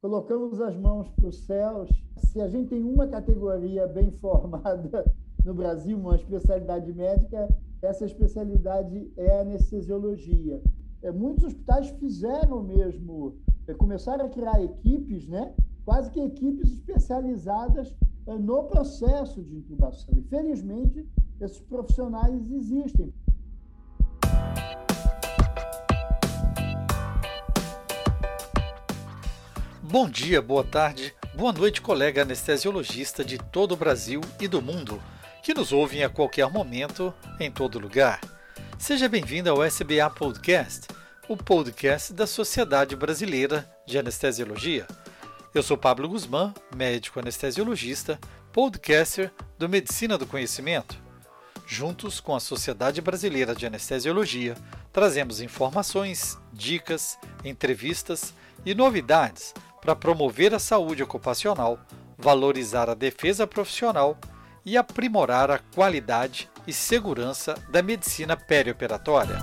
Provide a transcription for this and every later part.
colocamos as mãos para os céus. Se a gente tem uma categoria bem formada no Brasil, uma especialidade médica, essa especialidade é a anestesiologia. É, muitos hospitais fizeram mesmo, é, começaram a criar equipes, né? quase que equipes especializadas é, no processo de intubação. E, felizmente, esses profissionais existem. Bom dia, boa tarde, boa noite, colega anestesiologista de todo o Brasil e do mundo, que nos ouvem a qualquer momento, em todo lugar. Seja bem-vindo ao SBA Podcast, o podcast da Sociedade Brasileira de Anestesiologia. Eu sou Pablo Guzmán, médico anestesiologista, podcaster do Medicina do Conhecimento. Juntos com a Sociedade Brasileira de Anestesiologia, trazemos informações, dicas, entrevistas e novidades para promover a saúde ocupacional, valorizar a defesa profissional e aprimorar a qualidade e segurança da medicina perioperatória.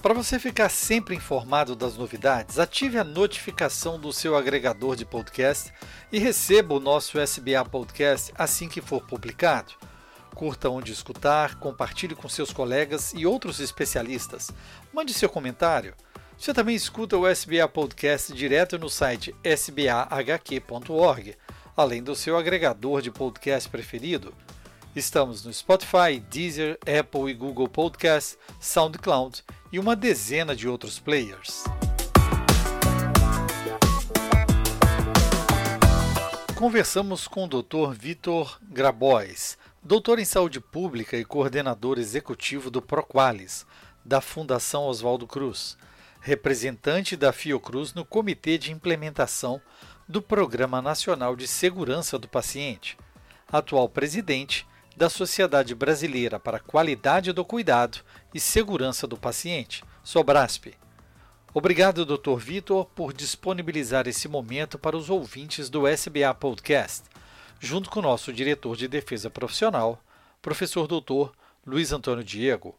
Para você ficar sempre informado das novidades, ative a notificação do seu agregador de podcast e receba o nosso SBA Podcast assim que for publicado. Curta onde escutar, compartilhe com seus colegas e outros especialistas. Mande seu comentário. Você também escuta o SBA Podcast direto no site sbahq.org, além do seu agregador de podcast preferido. Estamos no Spotify, Deezer, Apple e Google Podcasts, SoundCloud e uma dezena de outros players. Conversamos com o Dr. Vitor Grabois, doutor em saúde pública e coordenador executivo do Proqualis, da Fundação Oswaldo Cruz, representante da Fiocruz no Comitê de Implementação do Programa Nacional de Segurança do Paciente, atual presidente da Sociedade Brasileira para a Qualidade do Cuidado e Segurança do Paciente, Sobrasp. Obrigado, Dr. Vitor, por disponibilizar esse momento para os ouvintes do SBA Podcast junto com nosso diretor de defesa profissional, professor doutor Luiz Antônio Diego.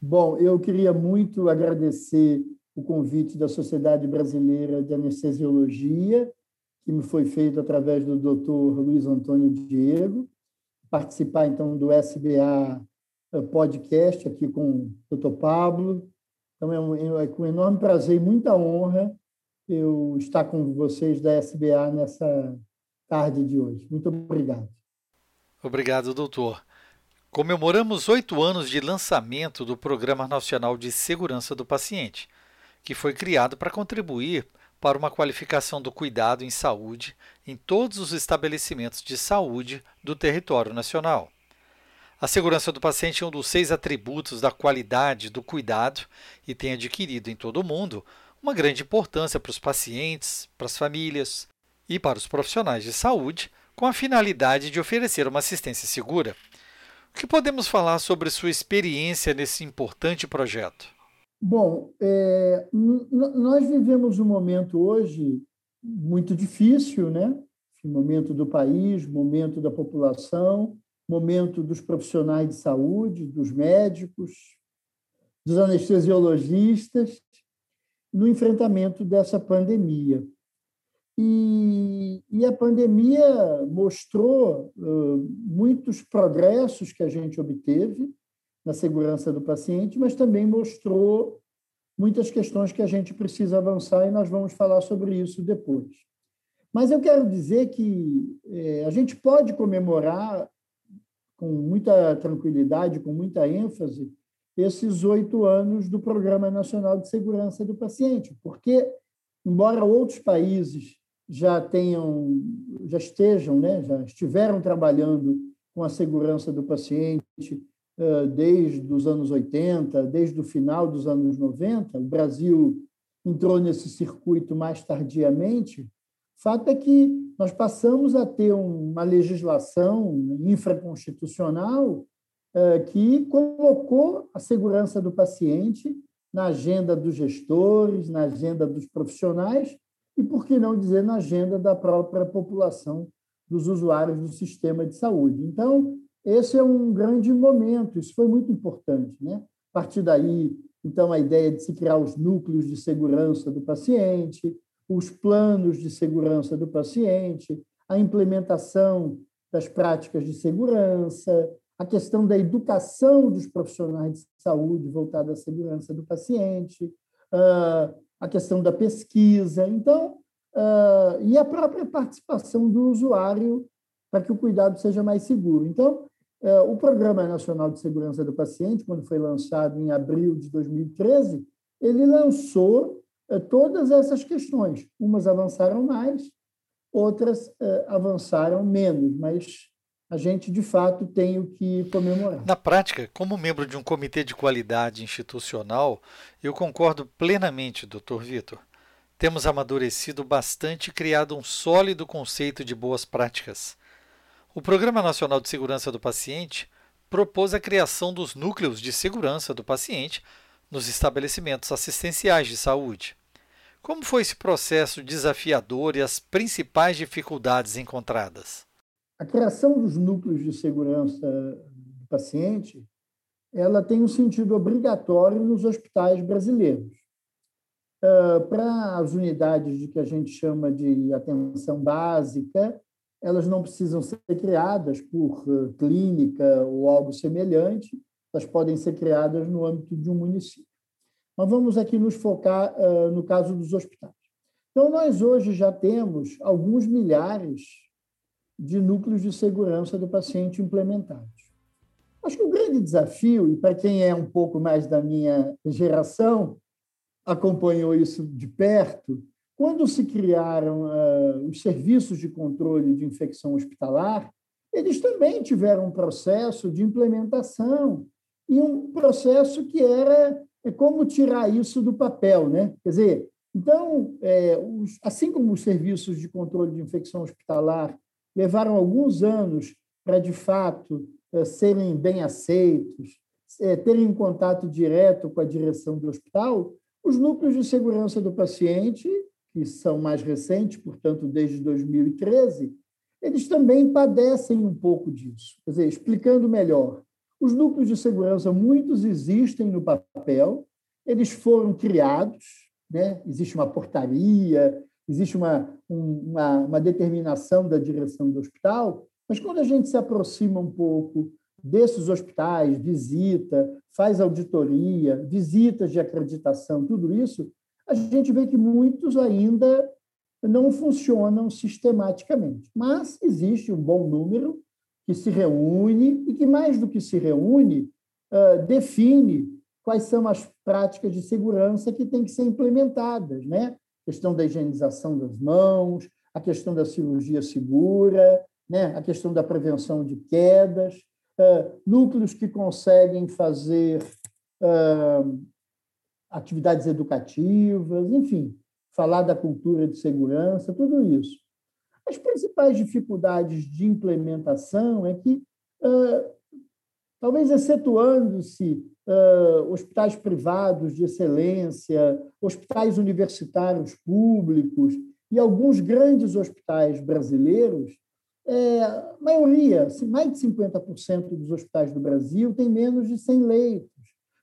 Bom, eu queria muito agradecer o convite da Sociedade Brasileira de Anestesiologia, que me foi feito através do doutor Luiz Antônio Diego, participar então do SBA eh, podcast aqui com o doutor Pablo. Então é, um, é com enorme prazer e muita honra eu estar com vocês da SBA nessa tarde de hoje. Muito obrigado. Obrigado, doutor. Comemoramos oito anos de lançamento do Programa Nacional de Segurança do Paciente, que foi criado para contribuir para uma qualificação do cuidado em saúde em todos os estabelecimentos de saúde do território nacional. A segurança do paciente é um dos seis atributos da qualidade do cuidado e tem adquirido em todo o mundo uma grande importância para os pacientes, para as famílias, e para os profissionais de saúde, com a finalidade de oferecer uma assistência segura. O que podemos falar sobre sua experiência nesse importante projeto? Bom, é, nós vivemos um momento hoje muito difícil, né? Momento do país, momento da população, momento dos profissionais de saúde, dos médicos, dos anestesiologistas, no enfrentamento dessa pandemia. E, e a pandemia mostrou uh, muitos progressos que a gente obteve na segurança do paciente, mas também mostrou muitas questões que a gente precisa avançar e nós vamos falar sobre isso depois. Mas eu quero dizer que eh, a gente pode comemorar com muita tranquilidade, com muita ênfase, esses oito anos do Programa Nacional de Segurança do Paciente, porque, embora outros países já tenham, já estejam, né, já estiveram trabalhando com a segurança do paciente desde os anos 80, desde o final dos anos 90. O Brasil entrou nesse circuito mais tardiamente. Fato é que nós passamos a ter uma legislação infraconstitucional que colocou a segurança do paciente na agenda dos gestores, na agenda dos profissionais e, por que não dizer, na agenda da própria população dos usuários do sistema de saúde. Então, esse é um grande momento, isso foi muito importante. Né? A partir daí, Então, a ideia de se criar os núcleos de segurança do paciente, os planos de segurança do paciente, a implementação das práticas de segurança, a questão da educação dos profissionais de saúde voltada à segurança do paciente, ah, a questão da pesquisa, então, ah, e a própria participação do usuário para que o cuidado seja mais seguro. Então, ah, o Programa Nacional de Segurança do Paciente, quando foi lançado em abril de 2013, ele lançou todas essas questões. Umas avançaram mais, outras avançaram menos, mas a gente, de fato, tem o que comemorar. Na prática, como membro de um comitê de qualidade institucional, eu concordo plenamente, Dr. Vitor. Temos amadurecido bastante e criado um sólido conceito de boas práticas. O Programa Nacional de Segurança do Paciente propôs a criação dos núcleos de segurança do paciente nos estabelecimentos assistenciais de saúde. Como foi esse processo desafiador e as principais dificuldades encontradas? A criação dos núcleos de segurança do paciente ela tem um sentido obrigatório nos hospitais brasileiros. Ah, para as unidades de que a gente chama de atenção básica, elas não precisam ser criadas por ah, clínica ou algo semelhante, elas podem ser criadas no âmbito de um município. Mas vamos aqui nos focar ah, no caso dos hospitais. Então, nós hoje já temos alguns milhares de núcleos de segurança do paciente implementados. Acho que o grande desafio, e para quem é um pouco mais da minha geração, acompanhou isso de perto, quando se criaram uh, os serviços de controle de infecção hospitalar, eles também tiveram um processo de implementação e um processo que era é como tirar isso do papel, né? Quer dizer, então, é, os, assim como os serviços de controle de infecção hospitalar levaram alguns anos para, de fato, eh, serem bem aceitos, eh, terem contato direto com a direção do hospital, os núcleos de segurança do paciente, que são mais recentes, portanto, desde 2013, eles também padecem um pouco disso. Quer dizer, explicando melhor, os núcleos de segurança, muitos existem no papel, eles foram criados, né? existe uma portaria, existe uma, uma, uma determinação da direção do hospital, mas quando a gente se aproxima um pouco desses hospitais, visita, faz auditoria, visitas de acreditação, tudo isso, a gente vê que muitos ainda não funcionam sistematicamente. Mas existe um bom número que se reúne e que, mais do que se reúne, define quais são as práticas de segurança que têm que ser implementadas. Né? Questão da higienização das mãos, a questão da cirurgia segura, né? a questão da prevenção de quedas, uh, núcleos que conseguem fazer uh, atividades educativas, enfim, falar da cultura de segurança, tudo isso. As principais dificuldades de implementação é que, uh, talvez excetuando-se uh, hospitais privados de excelência, hospitais universitários públicos e alguns grandes hospitais brasileiros, é, a maioria, mais de 50% dos hospitais do Brasil tem menos de 100 leitos.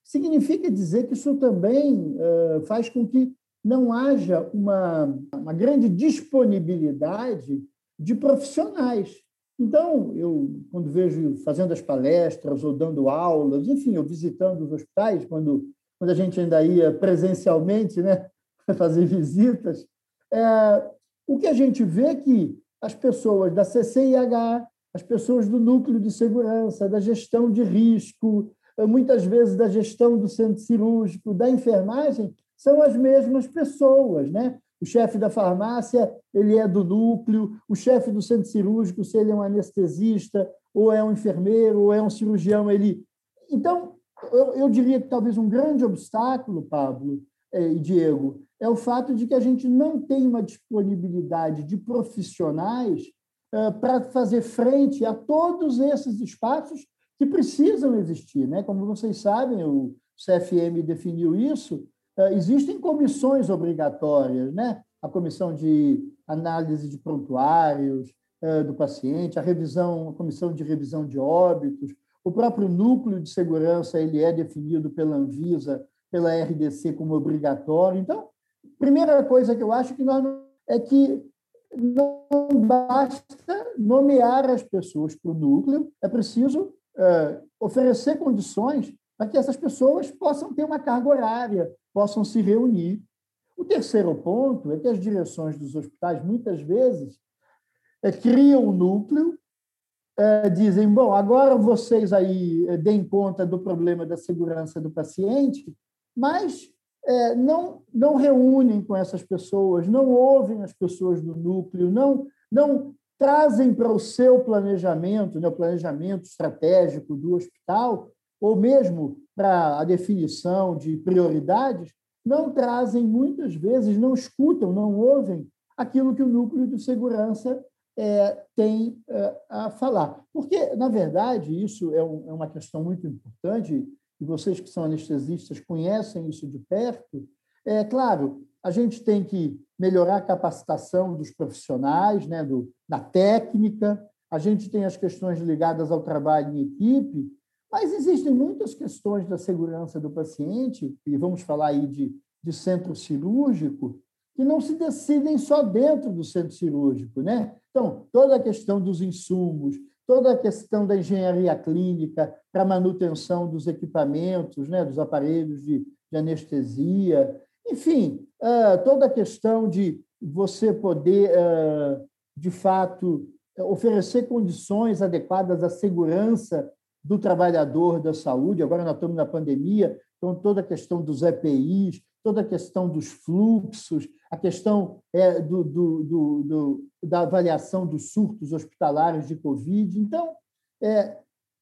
Significa dizer que isso também uh, faz com que não haja uma, uma grande disponibilidade de profissionais. Então, eu, quando vejo fazendo as palestras ou dando aulas, enfim, eu visitando os hospitais, quando, quando a gente ainda ia presencialmente né, fazer visitas, é, o que a gente vê é que as pessoas da CCIH, as pessoas do núcleo de segurança, da gestão de risco, muitas vezes da gestão do centro cirúrgico, da enfermagem, são as mesmas pessoas, né? O chefe da farmácia ele é do núcleo, o chefe do centro cirúrgico, se ele é um anestesista, ou é um enfermeiro, ou é um cirurgião, ele. Então, eu, eu diria que talvez um grande obstáculo, Pablo eh, e Diego, é o fato de que a gente não tem uma disponibilidade de profissionais eh, para fazer frente a todos esses espaços que precisam existir. Né? Como vocês sabem, o CFM definiu isso, eh, existem comissões obrigatórias, né? a comissão de análise de prontuários eh, do paciente, a revisão, a comissão de revisão de óbitos, o próprio núcleo de segurança ele é definido pela Anvisa pela RDC como obrigatório. Então, primeira coisa que eu acho que nós é que não basta nomear as pessoas para o núcleo, é preciso é, oferecer condições para que essas pessoas possam ter uma carga horária, possam se reunir. O terceiro ponto é que as direções dos hospitais, muitas vezes, é, criam um núcleo, é, dizem: bom, agora vocês aí é, deem conta do problema da segurança do paciente, mas é, não, não reúnem com essas pessoas, não ouvem as pessoas do núcleo, não, não trazem para o seu planejamento, né, o planejamento estratégico do hospital, ou mesmo para a definição de prioridades, não trazem muitas vezes, não escutam, não ouvem aquilo que o núcleo de segurança é, tem é, a falar. Porque, na verdade, isso é, um, é uma questão muito importante, e vocês que são anestesistas conhecem isso de perto. É claro, a gente tem que melhorar a capacitação dos profissionais, né, do, da técnica, a gente tem as questões ligadas ao trabalho em equipe, mas existem muitas questões da segurança do paciente, e vamos falar aí de, de centro cirúrgico, que não se decidem só dentro do centro cirúrgico. Né? Então, toda a questão dos insumos, toda a questão da engenharia clínica para manutenção dos equipamentos, né, dos aparelhos de, de anestesia, enfim, uh, toda a questão de você poder, uh, de fato, oferecer condições adequadas à segurança do trabalhador da saúde. Agora nós estamos na pandemia, então toda a questão dos EPIs, toda a questão dos fluxos, a questão é, do, do, do, da avaliação dos surtos hospitalares de Covid. Então, é, é,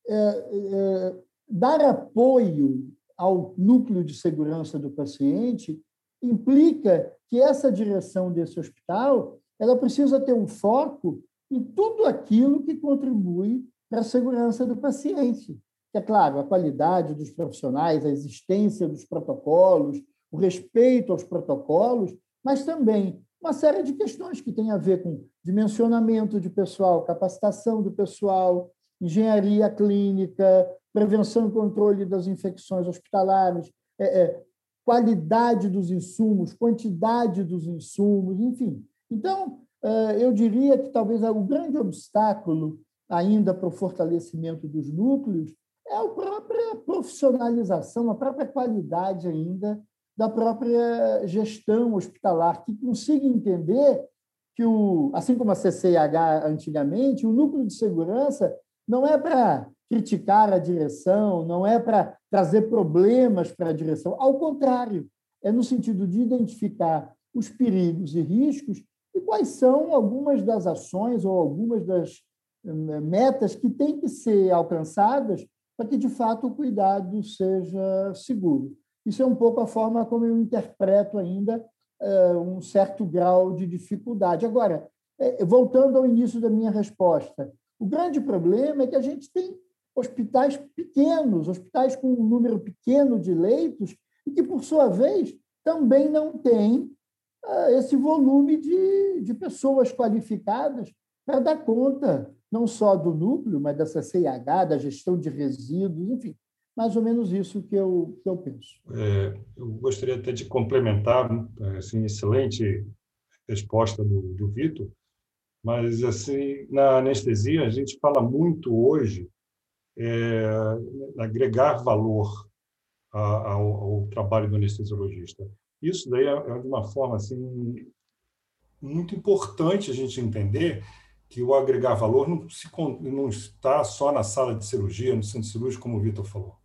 é, dar apoio ao núcleo de segurança do paciente implica que essa direção desse hospital ela precisa ter um foco em tudo aquilo que contribui para a segurança do paciente. É claro, a qualidade dos profissionais, a existência dos protocolos, o respeito aos protocolos, mas também uma série de questões que têm a ver com dimensionamento de pessoal, capacitação do pessoal, engenharia clínica, prevenção e controle das infecções hospitalares, é, é, qualidade dos insumos, quantidade dos insumos, enfim. Então, é, eu diria que talvez o grande obstáculo ainda para o fortalecimento dos núcleos é a própria profissionalização, a própria qualidade ainda da própria gestão hospitalar, que consiga entender que, o, assim como a CCIH antigamente, o núcleo de segurança não é para criticar a direção, não é para trazer problemas para a direção. Ao contrário, é no sentido de identificar os perigos e riscos e quais são algumas das ações ou algumas das metas que têm que ser alcançadas para que, de fato, o cuidado seja seguro. Isso é um pouco a forma como eu interpreto ainda uh, um certo grau de dificuldade. Agora, é, voltando ao início da minha resposta, o grande problema é que a gente tem hospitais pequenos, hospitais com um número pequeno de leitos, e que, por sua vez, também não têm uh, esse volume de, de pessoas qualificadas para dar conta não só do núcleo, mas dessa CIH, da gestão de resíduos, enfim mais ou menos isso que eu, que eu penso. É, eu gostaria até de complementar, assim, excelente resposta do, do Vitor, mas assim na anestesia a gente fala muito hoje é, agregar valor ao, ao, trabalho do anestesiologista. Isso daí é, é de uma forma assim muito importante a gente entender que o agregar valor não, se, não está só na sala de cirurgia, no centro cirúrgico, como o Vitor falou.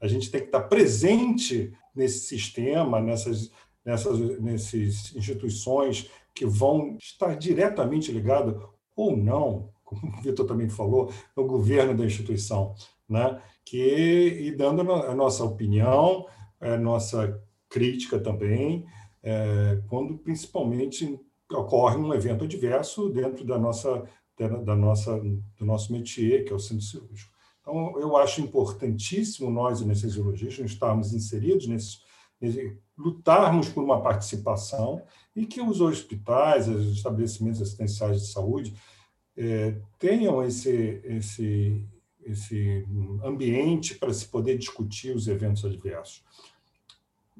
A gente tem que estar presente nesse sistema, nessas, nessas, nessas instituições que vão estar diretamente ligadas ou não, como o Vitor também falou, no governo da instituição, né? que, e dando a nossa opinião, a nossa crítica também, é, quando principalmente ocorre um evento adverso dentro da nossa, da, nossa, do nosso métier, que é o centro cirúrgico. Então, eu acho importantíssimo nós, anestesiologistas, estarmos inseridos nesse, nesse, lutarmos por uma participação e que os hospitais, os estabelecimentos assistenciais de saúde é, tenham esse, esse, esse ambiente para se poder discutir os eventos adversos.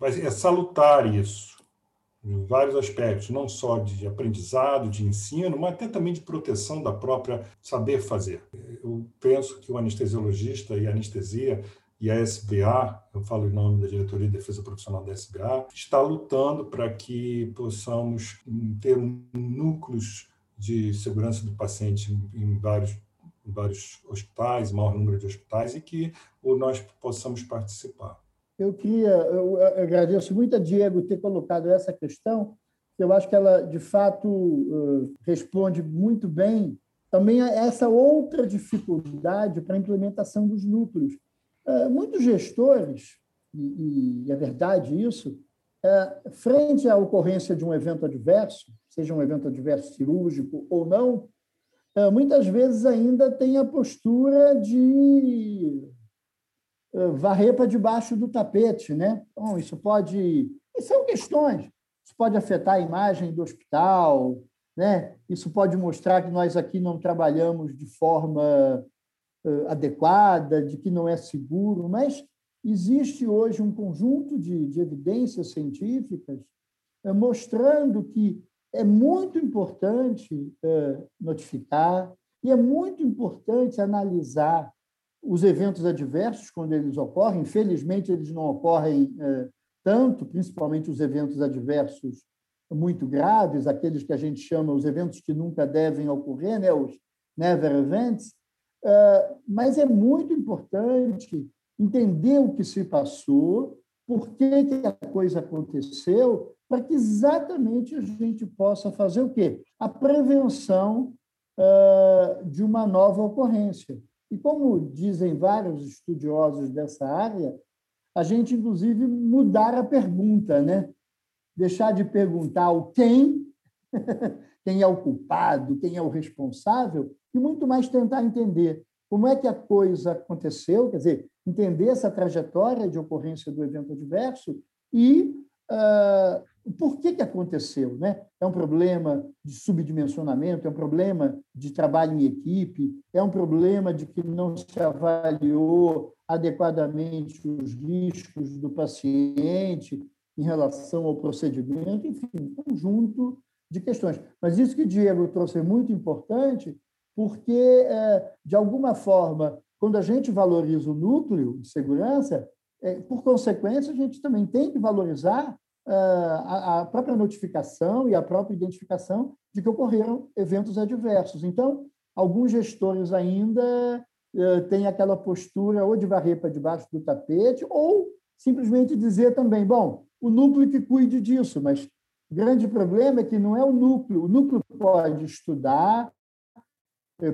é salutar isso, em vários aspectos, não só de aprendizado, de ensino, mas até também de proteção da própria saber fazer. Eu penso que o anestesiologista e a anestesia e a SBA, eu falo em nome da Diretoria de Defesa Profissional da SBA, está lutando para que possamos ter núcleos de segurança do paciente em vários, em vários hospitais, maior número de hospitais, e que nós possamos participar. Eu queria, eu agradeço muito a Diego ter colocado essa questão, eu acho que ela, de fato, responde muito bem também a essa outra dificuldade para a implementação dos núcleos. É, muitos gestores, e, é verdade isso, é, frente à ocorrência de um evento adverso, seja um evento adverso cirúrgico ou não, muitas vezes ainda tem a postura de varrer para debaixo do tapete, né? Então, isso pode. Isso são questões. Isso pode afetar a imagem do hospital, né? Isso pode mostrar que nós aqui não trabalhamos de forma adequada, de que não é seguro, mas existe hoje um conjunto de, de evidências científicas mostrando que é muito importante notificar e é muito importante analisar os eventos adversos quando eles ocorrem. Infelizmente, eles não ocorrem tanto, principalmente os eventos adversos muito graves, aqueles que a gente chama os eventos que nunca devem ocorrer, né? os never events, ah, mas é muito importante entender o que se passou, por que, que a coisa aconteceu, para que exatamente a gente possa fazer o quê? A prevenção uh, de uma nova ocorrência. E como dizem vários estudiosos dessa área, a gente, inclusive, mudar a pergunta, né? Deixar de perguntar o quem, quem é o culpado, quem é o responsável, e muito mais tentar entender como é que a coisa aconteceu, quer dizer, entender essa trajetória de ocorrência do evento adverso e uh, por que, que aconteceu. Né? É um problema de subdimensionamento, é um problema de trabalho em equipe, é um problema de que não se avaliou adequadamente os riscos do paciente em relação ao procedimento, enfim, um conjunto de questões. Mas isso que o Diego trouxe é muito importante, porque, é, de alguma forma, quando a gente valoriza o núcleo de segurança, é, por consequência, a gente também tem que valorizar a própria notificação e a própria identificação de que ocorreram eventos adversos. Então, alguns gestores ainda têm aquela postura ou de varrer para debaixo do tapete ou simplesmente dizer também, bom, o núcleo que cuide disso, mas o grande problema é que não é o núcleo. O núcleo pode estudar,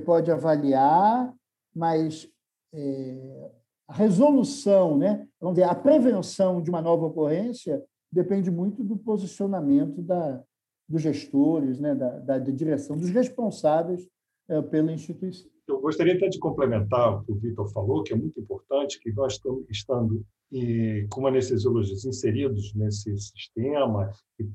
pode avaliar, mas é, a resolução, né, vamos dizer, a prevenção de uma nova ocorrência depende muito do posicionamento da, dos gestores, né, da, da, da direção, dos responsáveis é, pela instituição. Eu gostaria até de complementar o que o Vitor falou, que é muito importante, que nós estamos estando e, como anestesiologistas inseridos nesse sistema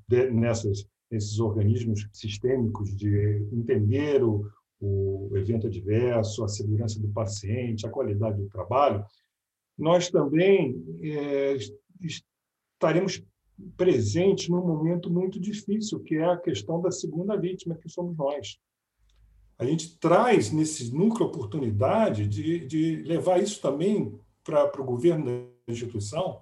de, nessas, nesses organismos sistêmicos de entender o, o evento adverso, a segurança do paciente, a qualidade do trabalho, nós também é, estaremos presentes num momento muito difícil, que é a questão da segunda vítima, que somos nós. A gente traz nesse núcleo oportunidade de, de levar isso também para o governo da instituição,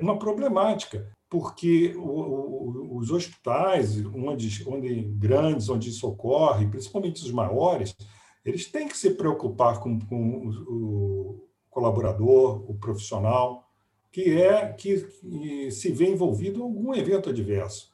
uma problemática porque o, o, os hospitais, onde, onde grandes, onde isso ocorre, principalmente os maiores, eles têm que se preocupar com, com o, colaborador, o profissional, que é que, que se vê envolvido em algum evento adverso.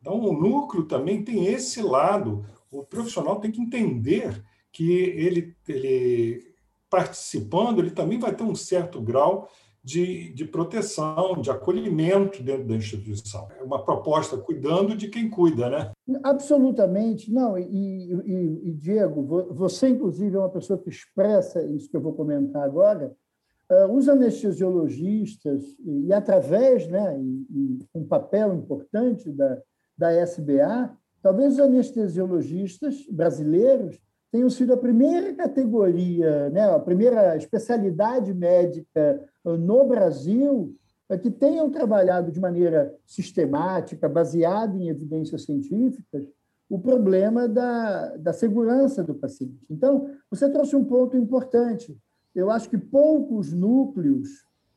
Então, o núcleo também tem esse lado. O profissional tem que entender que ele, ele participando, ele também vai ter um certo grau de, de proteção, de acolhimento dentro da instituição. É uma proposta cuidando de quem cuida, né? Absolutamente. Não, e, e, e, Diego, você, inclusive, é uma pessoa que expressa isso que eu vou comentar agora. Uh, os anestesiologistas, e, através, né, e, um papel importante da, da SBA, talvez os anestesiologistas brasileiros tenham sido a primeira categoria, né, a primeira especialidade médica no Brasil que tenham trabalhado de maneira sistemática, baseada em evidências científicas, o problema da, da segurança do paciente. Então, você trouxe um ponto importante. Eu acho que poucos núcleos,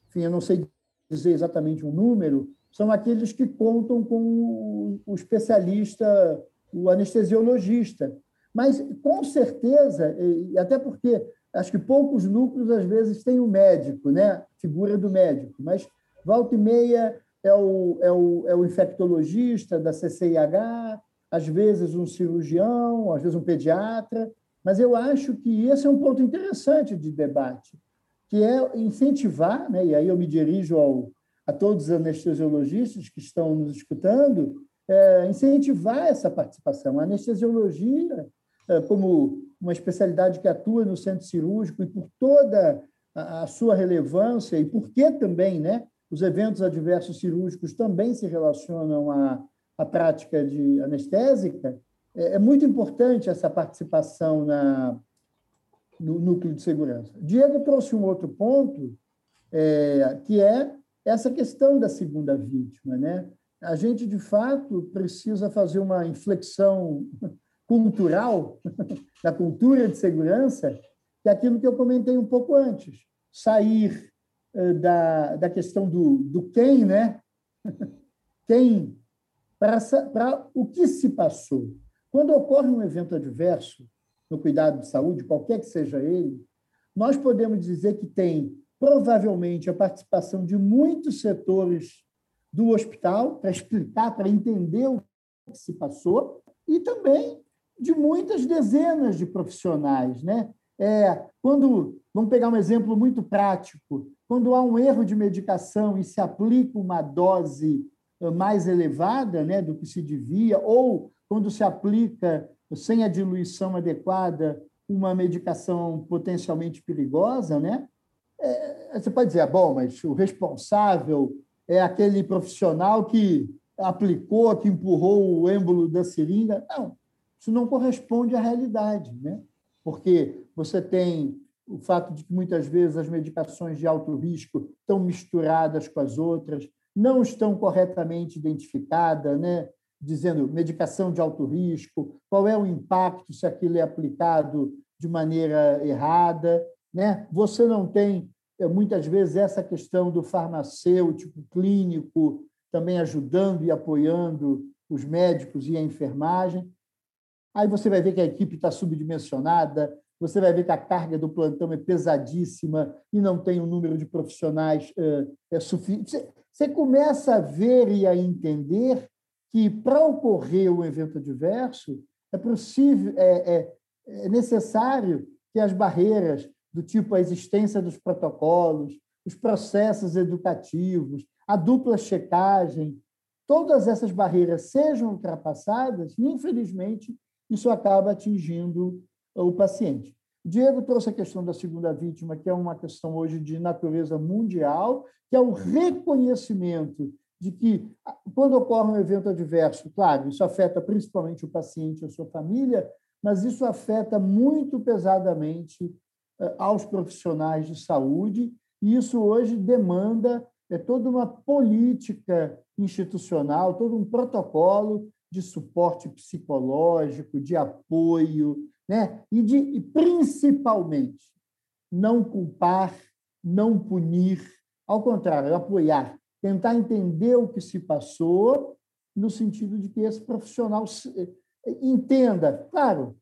enfim, eu não sei dizer exatamente um número, são aqueles que contam com o especialista, o anestesiologista. Mas, com certeza, até porque acho que poucos núcleos, às vezes, têm o médico, né? figura do médico, mas volta e meia é o, é o, é o infectologista da CCIH, às vezes um cirurgião, às vezes um pediatra, mas eu acho que esse é um ponto interessante de debate, que é incentivar, né, e aí eu me dirijo ao, a todos os anestesiologistas que estão nos escutando, é, incentivar essa participação. A anestesiologia, é, como uma especialidade que atua no centro cirúrgico e por toda a, a sua relevância e porque também, né, os eventos adversos cirúrgicos também se relacionam a a prática de anestésica, é, é muito importante essa participação na, no núcleo de segurança. Diego trouxe um outro ponto, é, que é essa questão da segunda vítima. Né? A gente, de fato, precisa fazer uma inflexão cultural, da cultura de segurança, que é aquilo que eu comentei um pouco antes. Sair é, da, da questão do, do quem, né? Quem para o que se passou. Quando ocorre um evento adverso no cuidado de saúde, qualquer que seja ele, nós podemos dizer que tem provavelmente a participação de muitos setores do hospital para explicar, para entender o que se passou, e também de muitas dezenas de profissionais. Né? É, quando, vamos pegar um exemplo muito prático, quando há um erro de medicação e se aplica uma dose mais elevada né, do que se devia, ou quando se aplica sem a diluição adequada uma medicação potencialmente perigosa, né? É, você pode dizer, ah, bom, mas o responsável é aquele profissional que aplicou, que empurrou o êmbolo da seringa. Não, isso não corresponde à realidade, né? Porque você tem o fato de que muitas vezes as medicações de alto risco estão misturadas com as outras, não estão corretamente identificadas, né? Dizendo medicação de alto risco, qual é o impacto se aquilo é aplicado de maneira errada. Né? Você não tem, eh, muitas vezes, essa questão do farmacêutico clínico também ajudando e apoiando os médicos e a enfermagem. Aí você vai ver que a equipe está subdimensionada, você vai ver que a carga do plantão é pesadíssima e não tem um número de profissionais é, é suficiente. Você começa a ver e a entender que, para ocorrer um evento adverso, é possível, é, é, é necessário que as barreiras do tipo a existência dos protocolos, os processos educativos, a dupla checagem, todas essas barreiras sejam ultrapassadas, e, infelizmente, isso acaba atingindo o paciente. Diego trouxe a questão da segunda vítima, que é uma questão hoje de natureza mundial, que é o reconhecimento de que, quando ocorre um evento adverso, claro, isso afeta principalmente o paciente e a sua família, mas isso afeta muito pesadamente eh, aos profissionais de saúde, e isso hoje demanda é, toda uma política institucional, todo um protocolo de suporte psicológico, de apoio, né? e, de, e principalmente não culpar, não punir, ao contrário, apoiar, tentar entender o que se passou, no sentido de que esse profissional entenda. Claro,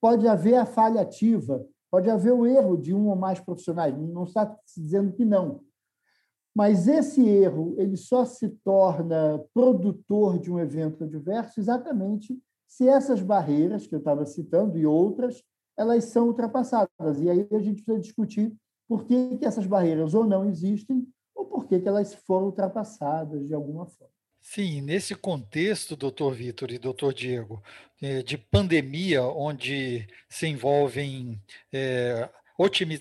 pode haver a falha ativa, pode haver o erro de um ou mais profissionais, não está dizendo que não. Mas esse erro ele só se torna produtor de um evento adverso exatamente se essas barreiras que eu estava citando e outras, elas são ultrapassadas. E aí a gente precisa discutir por que, que essas barreiras ou não existem ou por que, que elas foram ultrapassadas de alguma forma. Sim, nesse contexto, doutor Vitor e doutor Diego, é, de pandemia, onde se envolvem é,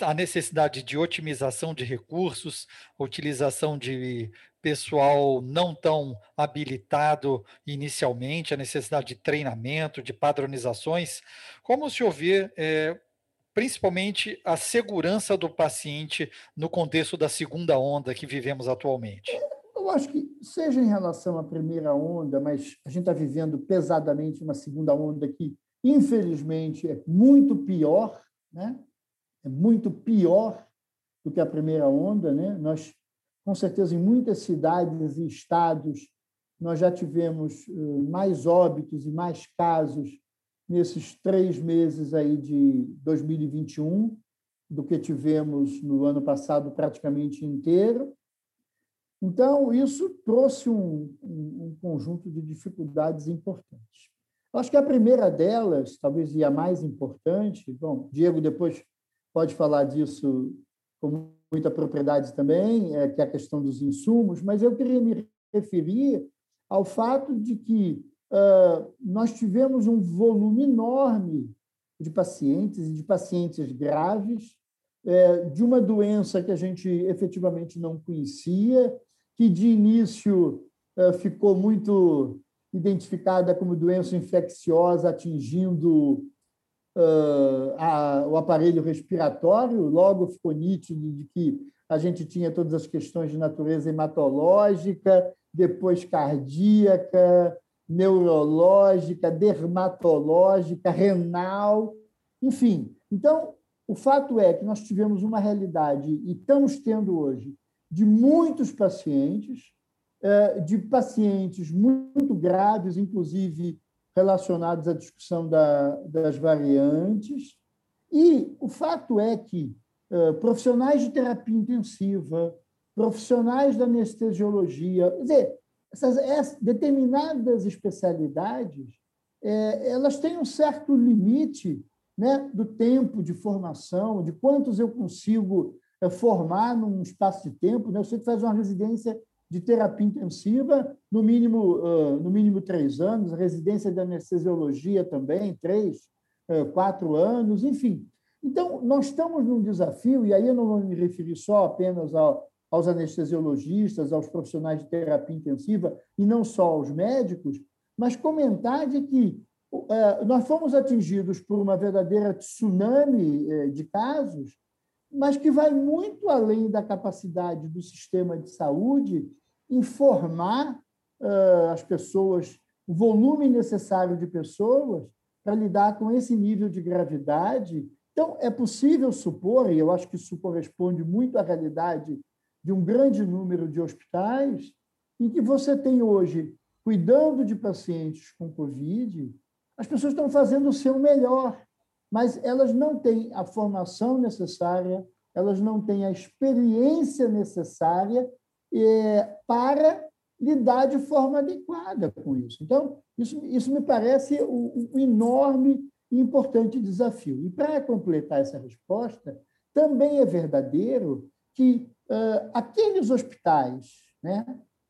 a necessidade de otimização de recursos, utilização de pessoal não tão habilitado inicialmente, a necessidade de treinamento, de padronizações. Como o senhor vê é, principalmente a segurança do paciente no contexto da segunda onda que vivemos atualmente? Eu acho que, seja em relação à primeira onda, mas a gente está vivendo pesadamente uma segunda onda que, infelizmente, é muito pior, né? é muito pior do que a primeira onda. Né? Nós, com certeza, em muitas cidades e estados, nós já tivemos mais óbitos e mais casos nesses três meses aí de 2021 do que tivemos no ano passado praticamente inteiro. Então, isso trouxe um, um, conjunto de dificuldades importantes. Acho que a primeira delas, talvez e a mais importante, bom, Diego depois pode falar disso com muita propriedade também, é, que é a questão dos insumos, mas eu queria me referir ao fato de que nós tivemos um volume enorme de pacientes e de pacientes graves é, de uma doença que a gente efetivamente não conhecia, que de início uh, ficou muito identificada como doença infecciosa, atingindo uh, a, o aparelho respiratório, logo ficou nítido de que a gente tinha todas as questões de natureza hematológica, depois cardíaca, neurológica, dermatológica, renal, enfim. Então, o fato é que nós tivemos uma realidade, e estamos tendo hoje, de muitos pacientes, eh, de pacientes muito graves, inclusive relacionados à discussão das variantes. E o fato é que eh, profissionais de terapia intensiva, profissionais da anestesiologia, quer dizer, essas, essas determinadas especialidades, é, elas têm um certo limite né, do tempo de formação, de quantos eu consigo é, formar num espaço de tempo. Né? Eu sei que faz uma residência de terapia intensiva, no mínimo, uh, no mínimo três anos, residência de anestesiologia também, três, uh, quatro anos, enfim. Então, nós estamos num desafio, e aí eu não vou me referir só apenas ao, aos anestesiologistas, aos profissionais de terapia intensiva, e não só aos médicos, mas comentar de que uh, nós fomos atingidos por uma verdadeira tsunami de casos, mas que vai muito além da capacidade do sistema de saúde informar uh, as pessoas, o volume necessário de pessoas para lidar com esse nível de gravidade. Então, é possível supor, e eu acho que isso corresponde muito à realidade de um grande número de hospitais, em que você tem hoje, cuidando de pacientes com Covid, as pessoas estão fazendo o seu melhor, mas elas não têm a formação necessária, elas não têm a experiência necessária é, para lidar de forma adequada com isso. Então, isso, isso me parece um, um enorme e importante desafio. E para completar essa resposta, também é verdadeiro que aqueles hospitais, né,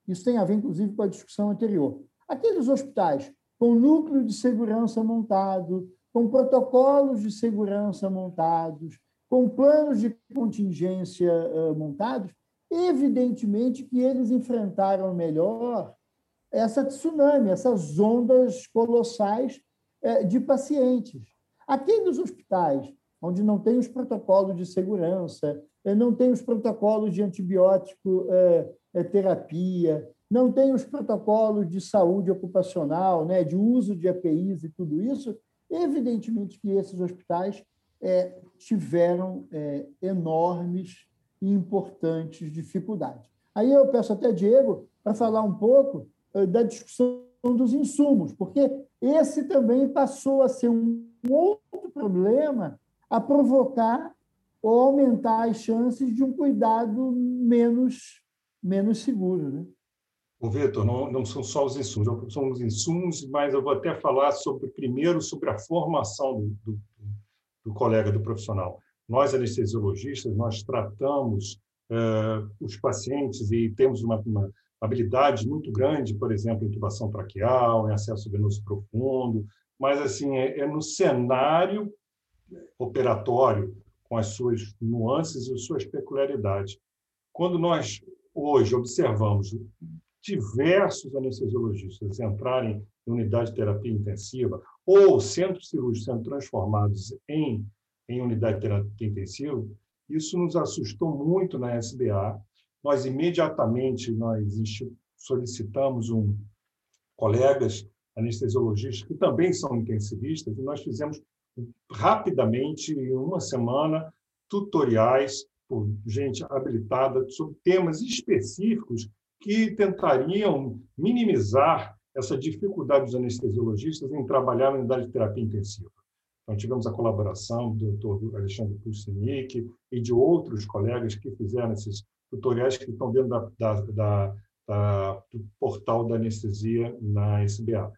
isso tem a ver, inclusive, com a discussão anterior, aqueles hospitais com núcleo de segurança montado, com protocolos de segurança montados, com planos de contingência uh, montados, Evidentemente que eles enfrentaram melhor essa tsunami, essas ondas colossais é, de pacientes. Aqueles hospitais onde não tem os protocolos de segurança, não tem os protocolos de antibiótico é, terapia, não tem os protocolos de saúde ocupacional, né, de uso de APIs e tudo isso, evidentemente que esses hospitais tiveram enormes e importantes dificuldades. Aí eu peço até Diego para falar um pouco eh, da discussão dos insumos, porque esse também passou a ser um outro problema a provocar ou aumentar as chances de um cuidado menos, menos seguro. Né? O Vitor, não, não são só os insumos, são os insumos, mas eu vou até falar sobre primeiro sobre a formação do, do, do colega, do profissional. Nós, anestesiologistas, nós tratamos uh, os pacientes e temos uma, uma, habilidade muito grande, por exemplo, em intubação traqueal, em acesso venoso profundo, mas assim é, é no cenário operatório, com as suas nuances e suas peculiaridades. Quando nós hoje observamos diversos anestesiologistas entrarem em unidade de terapia intensiva ou centros cirúrgicos sendo transformados em em unidade de terapia intensiva, isso nos assustou muito na SBA. Nós imediatamente nós solicitamos um colegas anestesiologistas que também são intensivistas e nós fizemos rapidamente em uma semana tutoriais por gente habilitada sobre temas específicos que tentariam minimizar essa dificuldade dos anestesiologistas em trabalhar na unidade de terapia intensiva. Então, tivemos a colaboração do Dr. Alexandre Pulsinic e de outros colegas que fizeram esses tutoriais que estão dentro da, da, da, da do portal da anestesia na SBA.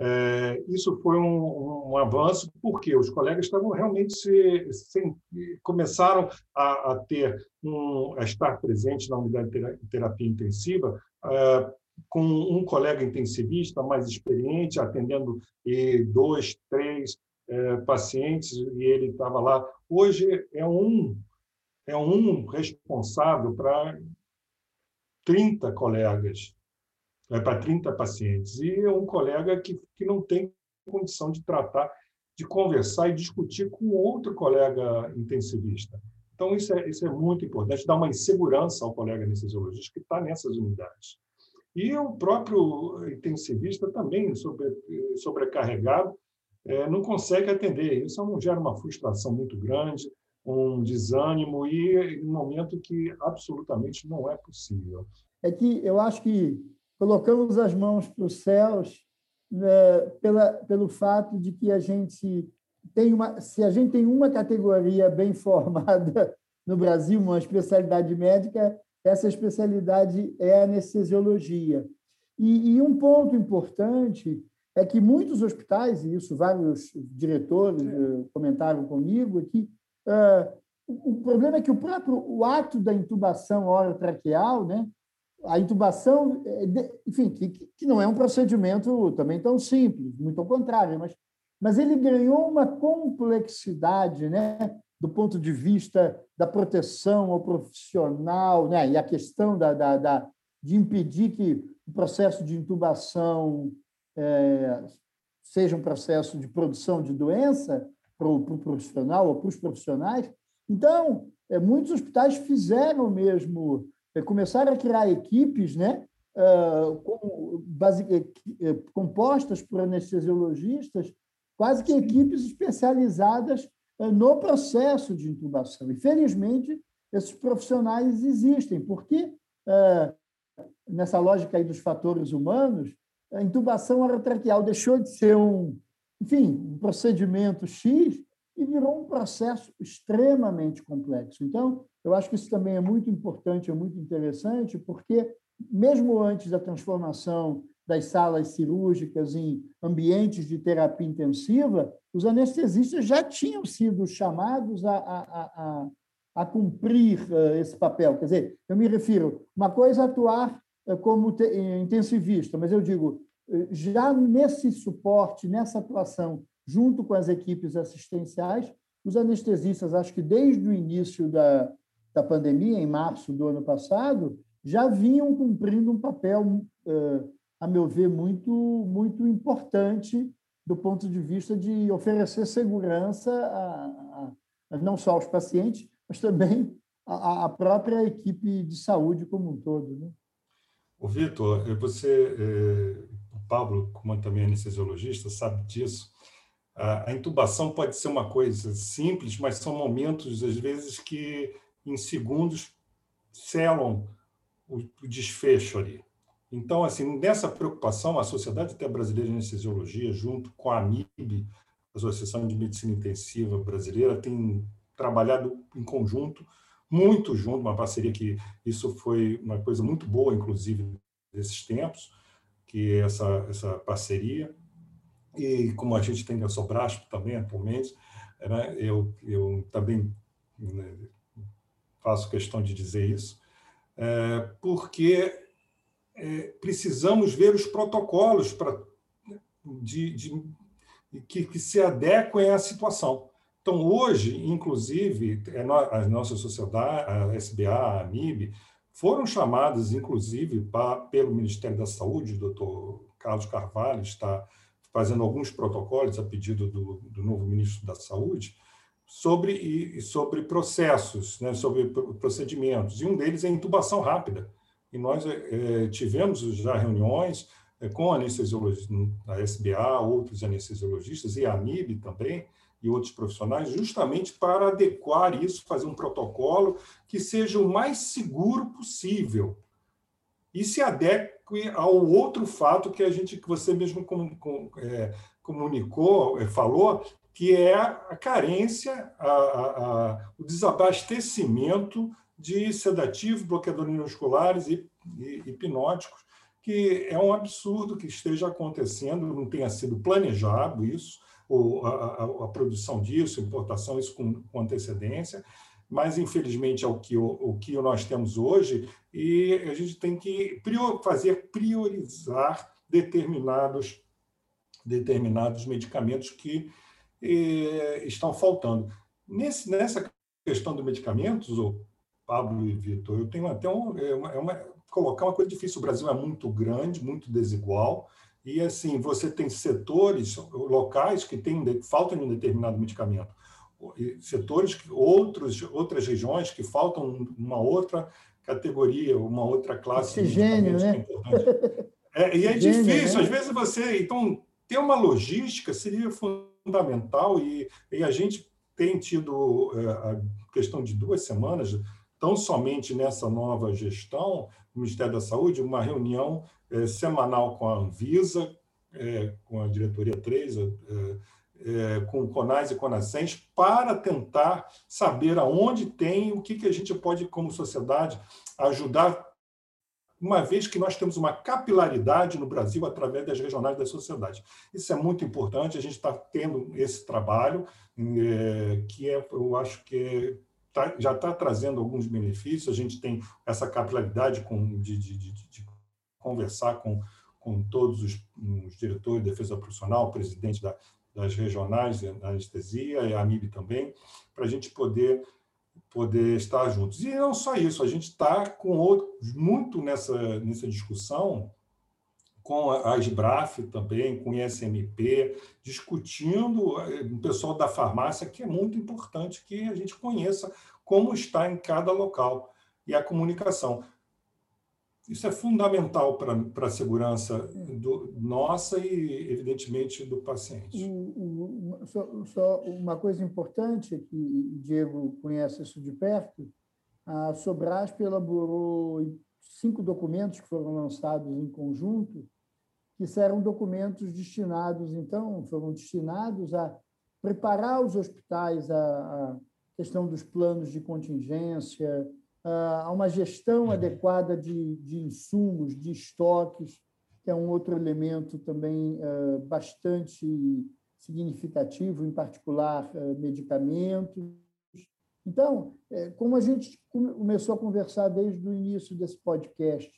É, isso foi um, um, avanço porque os colegas estavam realmente se, se começaram a, a, ter um, a estar presentes na unidade de terapia intensiva é, com um colega intensivista mais experiente atendendo e dois, três é, pacientes e ele estava lá. Hoje é um é um responsável para 30 colegas é para 30 pacientes. E um colega que, que não tem condição de tratar, de conversar e discutir com outro colega intensivista. Então, isso é, isso é muito importante, dar uma insegurança ao colega anestesiologista que está nessas unidades. E o próprio intensivista também, sobre, sobrecarregado, é, não consegue atender. Isso gera uma frustração muito grande, um desânimo e um momento que absolutamente não é possível. É que eu acho que colocamos as mãos para os céus né, pela, pelo fato de que a gente tem uma, se a gente tem uma categoria bem formada no Brasil, uma especialidade médica, essa especialidade é a anestesiologia. E, e um ponto importante é que muitos hospitais, e isso vários diretores eh, comentaram comigo, é que uh, o problema é que o próprio o ato da intubação orotraqueal, né, a intubação, é, enfim, que, que não é um procedimento também tão simples, muito ao contrário, mas, mas ele ganhou uma complexidade, né, do ponto de vista da proteção ao profissional, né, e a questão da, da, da de impedir que o processo de intubação é, seja um processo de produção de doença para o pro profissional ou para os profissionais. Então, é, muitos hospitais fizeram mesmo começaram a criar equipes né, com, base, é, compostas por anestesiologistas, quase que equipes especializadas no processo de intubação. E, felizmente, esses profissionais existem, porque, nessa lógica aí dos fatores humanos, a intubação orotraqueal deixou de ser um, enfim, um procedimento X e virou um processo extremamente complexo. Então, eu acho que isso também é muito importante, é muito interessante, porque mesmo antes da transformação das salas cirúrgicas em ambientes de terapia intensiva, os anestesistas já tinham sido chamados a, a, a, a cumprir eh, esse papel. Quer dizer, eu me refiro, uma coisa é atuar eh, como intensivista, mas eu digo, eh, já nesse suporte, nessa atuação junto com as equipes assistenciais, os anestesistas, acho que desde o início da, da pandemia, em março do ano passado, já vinham cumprindo um papel, a meu ver, muito, muito importante do ponto de vista de oferecer segurança a, a, não só aos pacientes, mas também à própria equipe de saúde como um todo. Né? O Vitor, você, eh, o Pablo, como também anestesiologista, sabe disso. A intubação pode ser uma coisa simples, mas são momentos, às vezes, que em segundos selam o desfecho ali. Então, assim, nessa preocupação, a Sociedade até Brasileira de Anestesiologia, junto com a AMIB, Associação de Medicina Intensiva Brasileira, tem trabalhado em conjunto, muito junto, uma parceria que isso foi uma coisa muito boa, inclusive, desses tempos, que é essa, essa parceria e como a gente tem a Sobrasp também atualmente, né, eu, eu também né, faço questão de dizer isso, é, porque é, precisamos ver os protocolos para de, de, que, que se adequem à situação. Então, hoje, inclusive, é a nossa sociedade, a SBA, a AMIB, foram chamadas, inclusive, pelo Ministério da Saúde, o doutor Carlos Carvalho está fazendo alguns protocolos a pedido do, do novo ministro da Saúde, sobre, e, sobre processos, né, sobre procedimentos, e um deles é intubação rápida. E nós é, tivemos já reuniões é, com anestesiologistas da SBA, outros anestesiologistas, e a AMIB também, e outros profissionais, justamente para adequar isso, fazer um protocolo que seja o mais seguro possível e se adeque ao outro fato que a gente, que você mesmo com, com, é, comunicou, é, falou, que é a carência, a, a, a, o desabastecimento de sedativos, bloqueadores musculares e, e hipnóticos, que é um absurdo que esteja acontecendo, não tenha sido planejado isso, ou a, a produção disso, importação, isso com, com antecedência, mas infelizmente é o que, o, o, que nós temos hoje, e a gente tem que prior, fazer priorizar determinados, determinados medicamentos que eh, estão faltando. Nesse, nessa questão dos medicamentos, o Pablo e Vitor, eu tenho até um, é uma, é uma, colocar uma coisa difícil. O Brasil é muito grande, muito desigual, e assim você tem setores locais que têm falta de um determinado medicamento, setores outros outras regiões que faltam uma outra categoria, uma outra classe. Oxigênio, né? É, e é difícil. Né? Às vezes você então ter uma logística seria fundamental e, e a gente tem tido é, a questão de duas semanas, tão somente nessa nova gestão do Ministério da Saúde, uma reunião é, semanal com a Anvisa, é, com a diretoria 3, é, com CONAS e CONASENS, para tentar saber aonde tem, o que, que a gente pode, como sociedade, ajudar uma vez que nós temos uma capilaridade no Brasil através das regionais da sociedade. Isso é muito importante, a gente está tendo esse trabalho, é, que é, eu acho que é, tá, já está trazendo alguns benefícios, a gente tem essa capilaridade com, de, de, de, de conversar com, com todos os, os, diretores de defesa profissional, presidente da, das regionais da anestesia, e a AMIB também, para a gente poder poder estar juntos. E não só isso, a gente está com muito nessa, nessa discussão com a SBRAF também, com o ISMP, discutindo eh, o pessoal da farmácia, que é muito importante que a gente conheça como está em cada local. E a comunicação. Isso é fundamental para a segurança do, nossa e, evidentemente, do paciente. O, o, só, só, uma coisa importante, que Diego conhece isso de perto, a Sobrasp elaborou cinco documentos que foram lançados em conjunto, que eram documentos destinados, então, foram destinados a preparar os hospitais a questão dos planos de contingência, a uma gestão adequada de, de insumos, de estoques, que é um outro elemento também bastante significativo, em particular medicamentos. Então, é, como a gente começou a conversar desde o início desse podcast,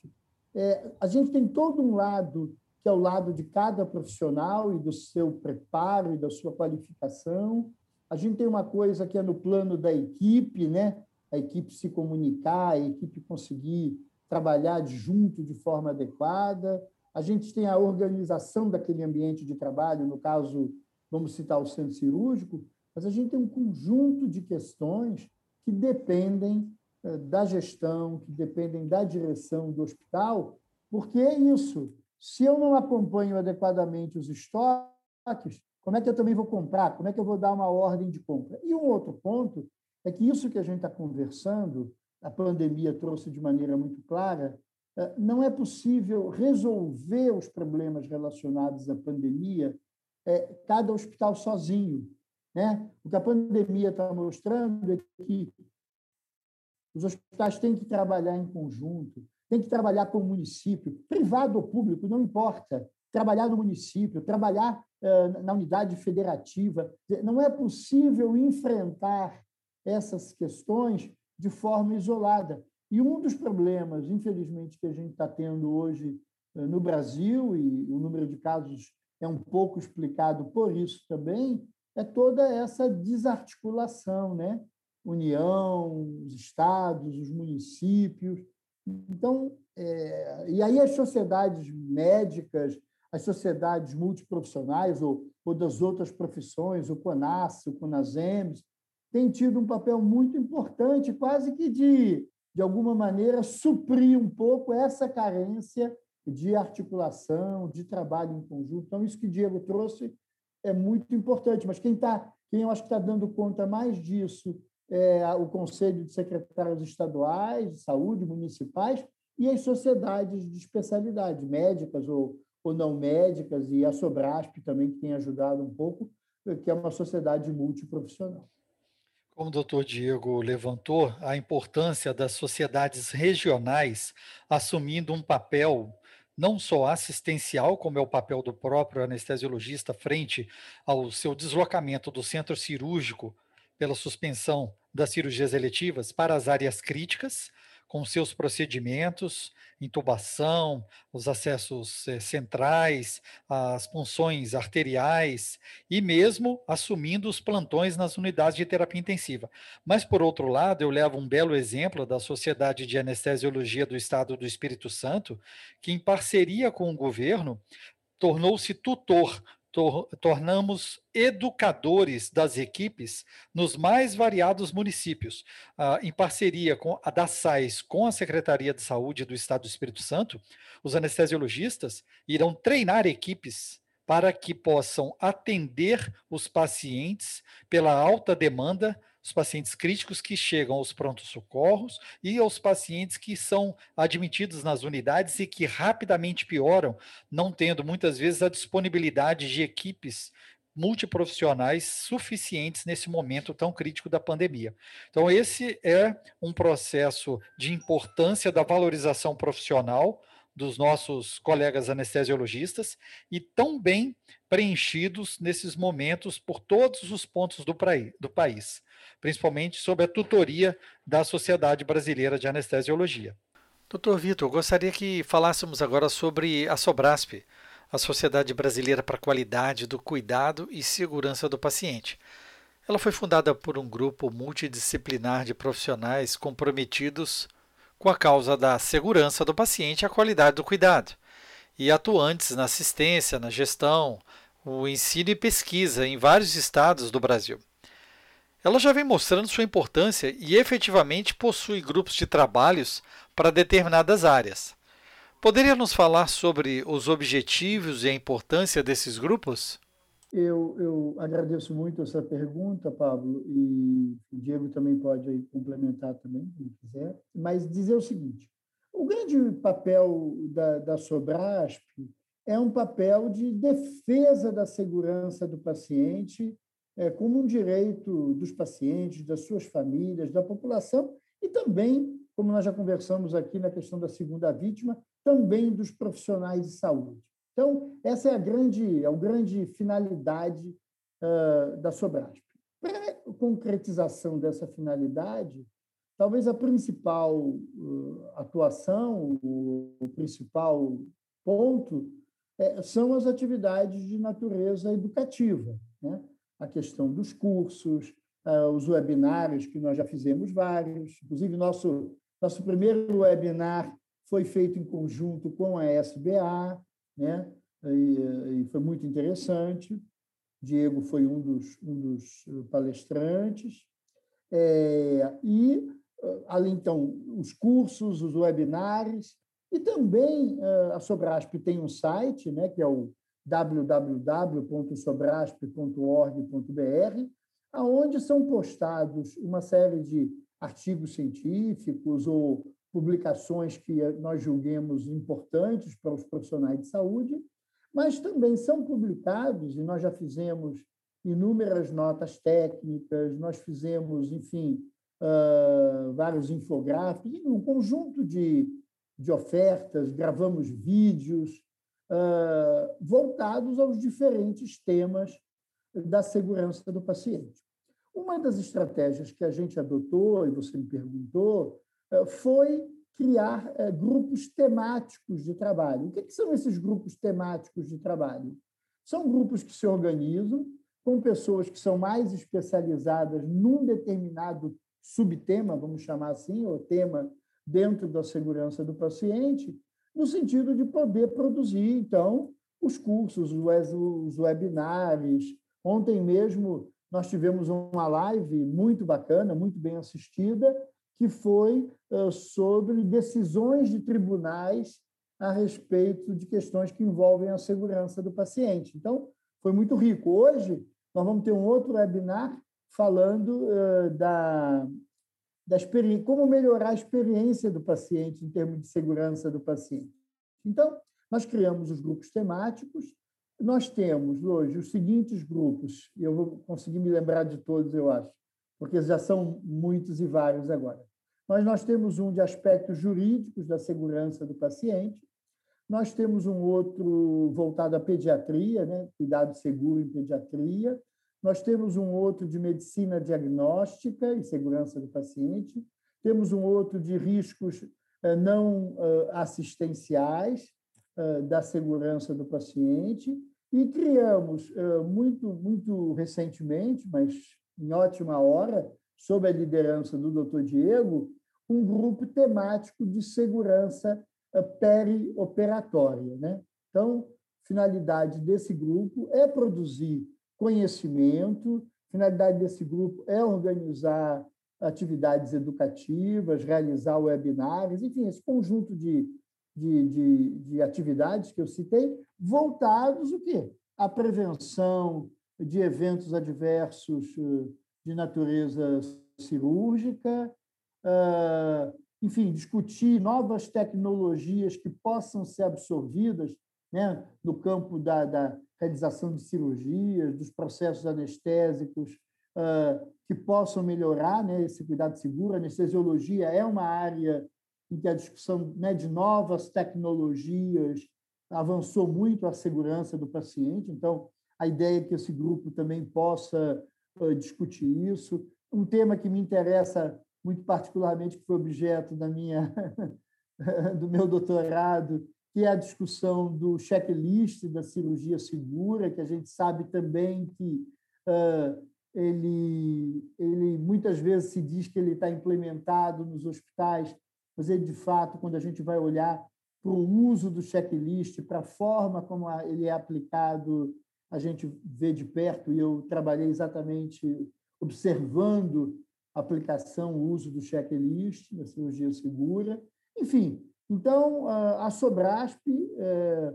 é, a gente tem todo um lado que é o lado de cada profissional e do seu preparo e da sua qualificação. A gente tem uma coisa que é no plano da equipe, né? A equipe se comunicar, a equipe conseguir trabalhar junto de forma adequada. A gente tem a organização daquele ambiente de trabalho, no caso, vamos citar o centro cirúrgico, mas a gente tem um conjunto de questões que dependem eh, da gestão, que dependem da direção do hospital, porque é isso. Se eu não acompanho adequadamente os estoques, como é que eu também vou comprar? Como é que eu vou dar uma ordem de compra? E um outro ponto é que isso que a gente está conversando, a pandemia trouxe de maneira muito clara, eh, não é possível resolver os problemas relacionados à pandemia é, cada hospital sozinho. Né? O que a pandemia está mostrando é que os hospitais têm que trabalhar em conjunto, têm que trabalhar com o município, privado ou público, não importa. Trabalhar no município, trabalhar uh, na unidade federativa. Não é possível enfrentar essas questões de forma isolada. E um dos problemas, infelizmente, que a gente está tendo hoje eh, no Brasil, e o número de casos é um pouco explicado por isso também, é toda essa desarticulação, né? União, os estados, os municípios. Então, é, e aí as sociedades médicas, as sociedades multiprofissionais ou, ou das outras profissões, o CONAS, o CONASEMS, tem tido um papel muito importante, quase que de, de alguma maneira, suprir um pouco essa carência de articulação, de trabalho em conjunto. Então, isso que Diego trouxe é muito importante, mas quem, tá, quem eu acho que está dando conta mais disso é o Conselho de Secretários Estaduais de Saúde, municipais, e as sociedades de especialidade, médicas ou, ou não médicas, e a Sobrasp também, que tem ajudado um pouco, que é uma sociedade multiprofissional. Como o doutor Diego levantou, a importância das sociedades regionais assumindo um papel não só assistencial, como é o papel do próprio anestesiologista frente ao seu deslocamento do centro cirúrgico pela suspensão das cirurgias eletivas para as áreas críticas, com seus procedimentos, intubação, os acessos eh, centrais, as punções arteriais e mesmo assumindo os plantões nas unidades de terapia intensiva. Mas, por outro lado, eu levo um belo exemplo da Sociedade de Anestesiologia do Estado do Espírito Santo, que, em parceria com o governo, tornou-se tutor tor tornamos educadores das equipes nos mais variados municípios, ah, em parceria com a da SAIS, com a Secretaria de Saúde do Estado do Espírito Santo, os anestesiologistas irão treinar equipes para que possam atender os pacientes pela alta demanda os pacientes críticos que chegam aos prontos-socorros e aos pacientes que são admitidos nas unidades e que rapidamente pioram, não tendo muitas vezes a disponibilidade de equipes multiprofissionais suficientes nesse momento tão crítico da pandemia. Então, esse é um processo de importância da valorização profissional dos nossos colegas anestesiologistas e tão bem preenchidos nesses momentos por todos os pontos do, do país, principalmente sob a tutoria da Sociedade Brasileira de Anestesiologia. Doutor Vitor, gostaria que falássemos agora sobre a Sobrasp, a Sociedade Brasileira para a Qualidade do Cuidado e Segurança do Paciente. Ela foi fundada por um grupo multidisciplinar de profissionais comprometidos com a causa da segurança do paciente e a qualidade do cuidado, e atuantes na assistência, na gestão, o ensino e pesquisa em vários estados do Brasil. Ela já vem mostrando sua importância e efetivamente possui grupos de trabalhos para determinadas áreas. Poderia nos falar sobre os objetivos e a importância desses grupos? Eu, eu agradeço muito essa pergunta, Pablo, e o Diego também pode complementar também, se quiser, mas dizer o seguinte, o grande papel da, da Sobrasp é um papel de defesa da segurança do paciente como um direito dos pacientes, das suas famílias, da população e também, como nós já conversamos aqui na questão da segunda vítima, também dos profissionais de saúde. Então, essa é a grande, é a grande finalidade uh, da Sobrasp. Para a concretização dessa finalidade, talvez a principal uh, atuação, o, o, principal ponto, é, são as atividades de natureza educativa. Né? A questão dos cursos, uh, os webinários, que nós já fizemos vários, inclusive nosso, nosso primeiro webinar foi feito em conjunto com a SBA, né? E, e foi muito interessante. Diego foi um dos, um dos palestrantes. É, e, além, então, os cursos, os webinários, e também a Sobrasp tem um site, né, que é o www.sobrasp.org.br, aonde são postados uma série de artigos científicos ou publicações que nós julguemos importantes para os profissionais de saúde, mas também são publicados, e nós já fizemos inúmeras notas técnicas, nós fizemos, enfim, uh, vários infográficos, um conjunto de, de ofertas, gravamos vídeos voltados aos diferentes temas da segurança do paciente. Uma das estratégias que a gente adotou, e você me perguntou, eh, foi criar eh, grupos temáticos de trabalho. O que, são esses grupos temáticos de trabalho? São grupos que se organizam com pessoas que são mais especializadas num determinado subtema, vamos chamar assim, ou tema dentro da segurança do paciente, no sentido de poder produzir, então, os cursos, os webinários. Ontem mesmo nós tivemos uma live muito bacana, muito bem assistida, que foi sobre decisões de tribunais a respeito de questões que envolvem a segurança do paciente. Então, foi muito rico. Hoje, nós vamos ter um outro webinar falando da, da experiência, como melhorar a experiência do paciente em termos de segurança do paciente. Então, nós criamos os grupos temáticos, nós temos hoje os seguintes grupos, e eu vou conseguir me lembrar de todos, eu acho, porque já são muitos e vários agora. Mas nós temos um de aspectos jurídicos da segurança do paciente, nós temos um outro voltado à pediatria, né? cuidado seguro em pediatria, nós temos um outro de medicina diagnóstica e segurança do paciente, temos um outro de riscos eh, não eh, assistenciais eh, da segurança do paciente, e criamos, muito, muito recentemente, mas em ótima hora, sob a liderança do Dr. Diego, um grupo temático de segurança perioperatória. Né? Então, finalidade desse grupo é produzir conhecimento, finalidade desse grupo é organizar atividades educativas, realizar webinars, enfim, esse conjunto de, de, de, de atividades que eu citei, voltados o quê? à prevenção de eventos adversos eh, de natureza cirúrgica, ah, enfim, discutir novas tecnologias que possam ser absorvidas né, no campo da, da realização de cirurgias, dos processos anestésicos, que possam melhorar né, esse cuidado seguro. A anestesiologia é uma área em que a discussão né, de novas tecnologias avançou muito a segurança do paciente. Então, a ideia é que esse grupo também possa uh, discutir isso. Um tema que me interessa muito particularmente, que foi objeto da minha, do meu doutorado, que é a discussão do checklist da cirurgia segura, que a gente sabe também que uh, ele, ele muitas vezes se diz que ele está implementado nos hospitais, mas ele, de fato, quando a gente vai olhar para o uso do checklist, para a forma como ele é aplicado, a gente vê de perto, e eu trabalhei exatamente observando a aplicação, o uso do checklist da cirurgia segura. Enfim, então, a Sobrasp é,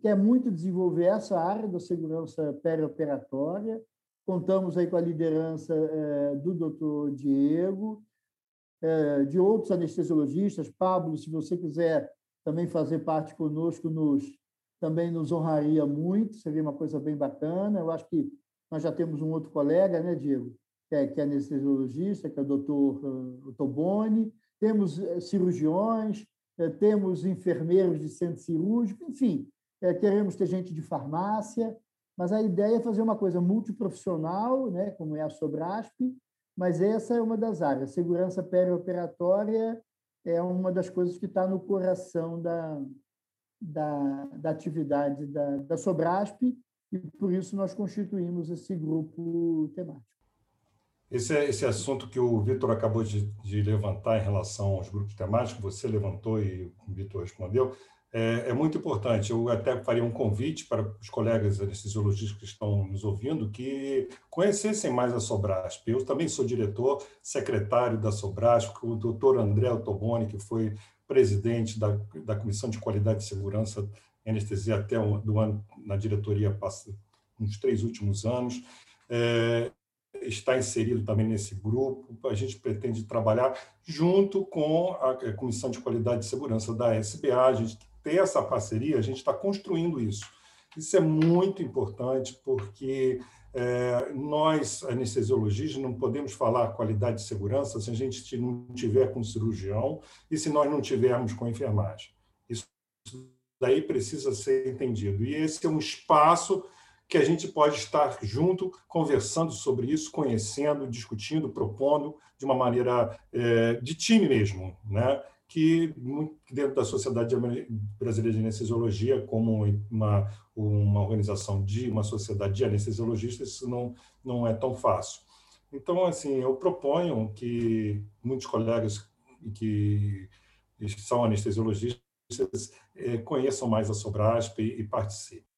quer muito desenvolver essa área da segurança perioperatória. Contamos aí com a liderança é, do doutor Diego, é, de outros anestesiologistas. Pablo, se você quiser também fazer parte conosco, nos, também nos honraria muito, seria uma coisa bem bacana. Eu acho que nós já temos um outro colega, né, Diego, que é, que é anestesiologista, que é o doutor uh, Toboni. Temos cirurgiões, é, temos enfermeiros de centro cirúrgico, enfim, é, queremos ter gente de farmácia, mas a ideia é fazer uma coisa multiprofissional, né, como é a Sobrasp, mas essa é uma das áreas. Segurança perioperatória é uma das coisas que está no coração da, da, da atividade da, da Sobrasp, e por isso nós constituímos esse grupo temático. Esse, esse assunto que o Vitor acabou de, de, levantar em relação aos grupos temáticos, você levantou e o Vitor respondeu, é, é, muito importante. Eu até faria um convite para os colegas anestesiologistas que estão nos ouvindo que conhecessem mais a Sobrasp. Eu também sou diretor, secretário da Sobrasp, o doutor André Ottoboni, que foi presidente da, da Comissão de Qualidade e Segurança Anestesia até o, do ano, na diretoria nos três últimos anos. É, está inserido também nesse grupo. A gente pretende trabalhar junto com a Comissão de Qualidade e Segurança da SBA. A gente ter essa parceria, a gente está construindo isso. Isso é muito importante porque é, nós, anestesiologistas, não podemos falar qualidade de segurança se a gente não tiver com cirurgião e se nós não tivermos com enfermagem. Isso daí precisa ser entendido. E esse é um espaço que a gente pode estar junto, conversando sobre isso, conhecendo, discutindo, propondo de uma maneira é, de time mesmo, né? que dentro da Sociedade Brasileira de Anestesiologia, como uma, uma organização de uma sociedade de anestesiologistas, isso não, não é tão fácil. Então, assim, eu proponho que muitos colegas que são anestesiologistas é, conheçam mais a Sobrasp e, e participem.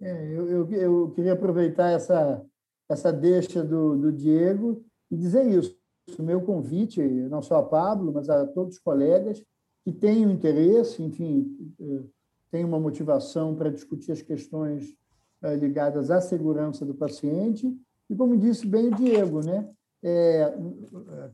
É, eu, eu, eu, queria aproveitar essa, essa deixa do, do Diego e dizer isso. O meu convite, não só a Pablo, mas a todos os colegas que tenham interesse, enfim, eh, tem uma motivação para discutir as questões eh, ligadas à segurança do paciente. E, como disse bem o Diego, né? É,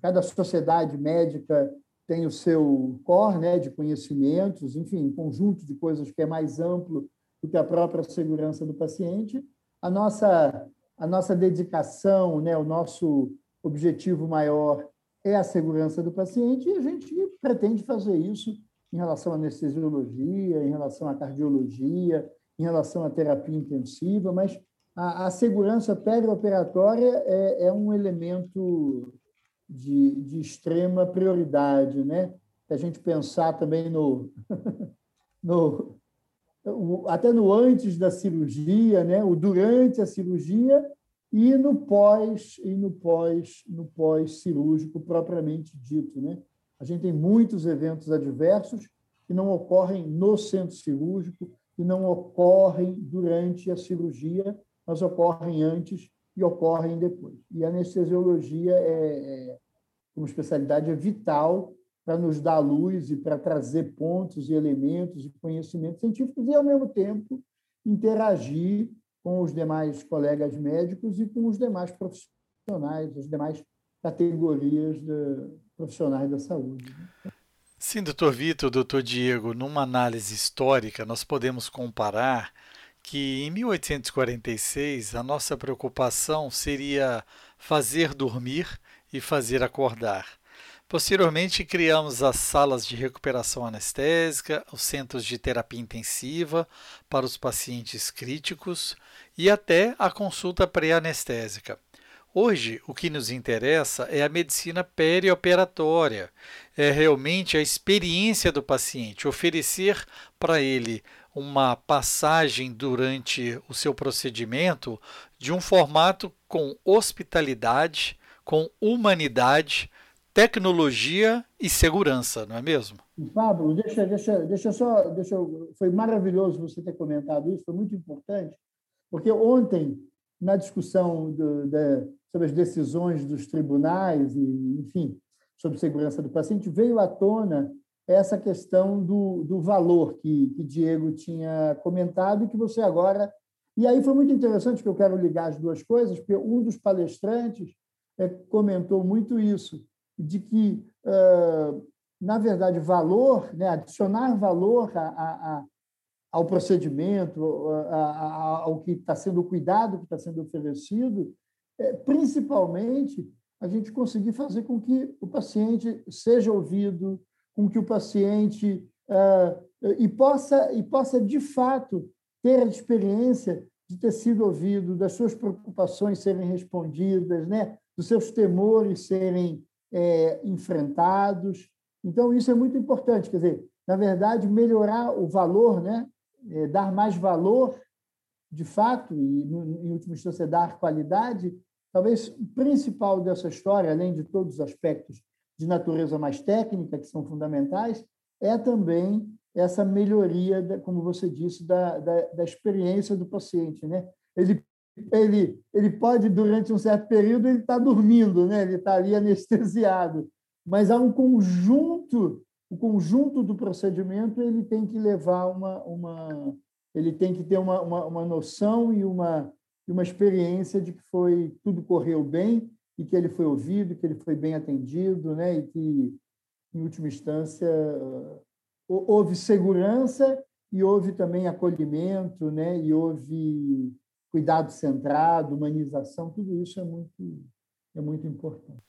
cada sociedade médica tem o seu core né, de conhecimentos, enfim, um conjunto de coisas que é mais amplo do que a própria segurança do paciente. A nossa, a nossa dedicação, né, o nosso objetivo maior é a segurança do paciente e a gente pretende fazer isso em relação à anestesiologia, em relação à cardiologia, em relação à terapia intensiva, mas a, a segurança perioperatória é, é um elemento de, de, extrema prioridade, né? A gente pensar também no, no até no antes da cirurgia, né? O durante a cirurgia e no pós e no pós no pós cirúrgico propriamente dito, né? A gente tem muitos eventos adversos que não ocorrem no centro cirúrgico, que não ocorrem durante a cirurgia, mas ocorrem antes e ocorrem depois. E a anestesiologia é, é como especialidade é vital para nos dar luz e para trazer pontos e elementos e conhecimentos científicos e ao mesmo tempo interagir com os demais colegas médicos e com os demais profissionais, as demais categorias de profissionais da saúde. Sim, doutor Vitor, doutor Diego, numa análise histórica, nós podemos comparar que em 1846 a nossa preocupação seria fazer dormir e fazer acordar. Posteriormente, criamos as salas de recuperação anestésica, os centros de terapia intensiva para os pacientes críticos e até a consulta pré-anestésica. Hoje, o que nos interessa é a medicina perioperatória, é realmente a experiência do paciente, oferecer para ele uma passagem durante o seu procedimento de um formato com hospitalidade, com humanidade, tecnologia e segurança, não é mesmo? Pablo, deixa, deixa, deixa só, deixa, foi maravilhoso você ter comentado isso, foi muito importante, porque ontem na discussão do, da, sobre as decisões dos tribunais e, enfim, sobre segurança do paciente, veio à tona essa questão do, do valor que, que Diego tinha comentado e que você agora. E aí foi muito interessante que eu quero ligar as duas coisas, porque um dos palestrantes é, comentou muito isso, de que, na verdade, valor, né, adicionar valor a, a, a, ao procedimento, ao que está sendo cuidado, que está sendo oferecido, é, principalmente a gente conseguir fazer com que o paciente seja ouvido, com que o paciente uh, e possa e possa de fato ter a experiência de ter sido ouvido, das suas preocupações serem respondidas, né, dos seus temores serem é, enfrentados. Então isso é muito importante, quer dizer, na verdade melhorar o valor, né, é, dar mais valor de fato e em última instância dar qualidade Talvez o principal dessa história, além de todos os aspectos de natureza mais técnica, que são fundamentais, é também essa melhoria, como você disse, da, da, da experiência do paciente. Né? Ele, ele, ele pode, durante um certo período, ele está dormindo, né? ele está ali anestesiado, mas há um conjunto, o conjunto do procedimento ele tem que levar uma, uma ele tem que ter uma, uma, uma noção e uma uma experiência de que foi tudo correu bem e que ele foi ouvido, que ele foi bem atendido, né? E que em última instância houve segurança e houve também acolhimento, né? E houve cuidado centrado, humanização, tudo isso é muito é muito importante.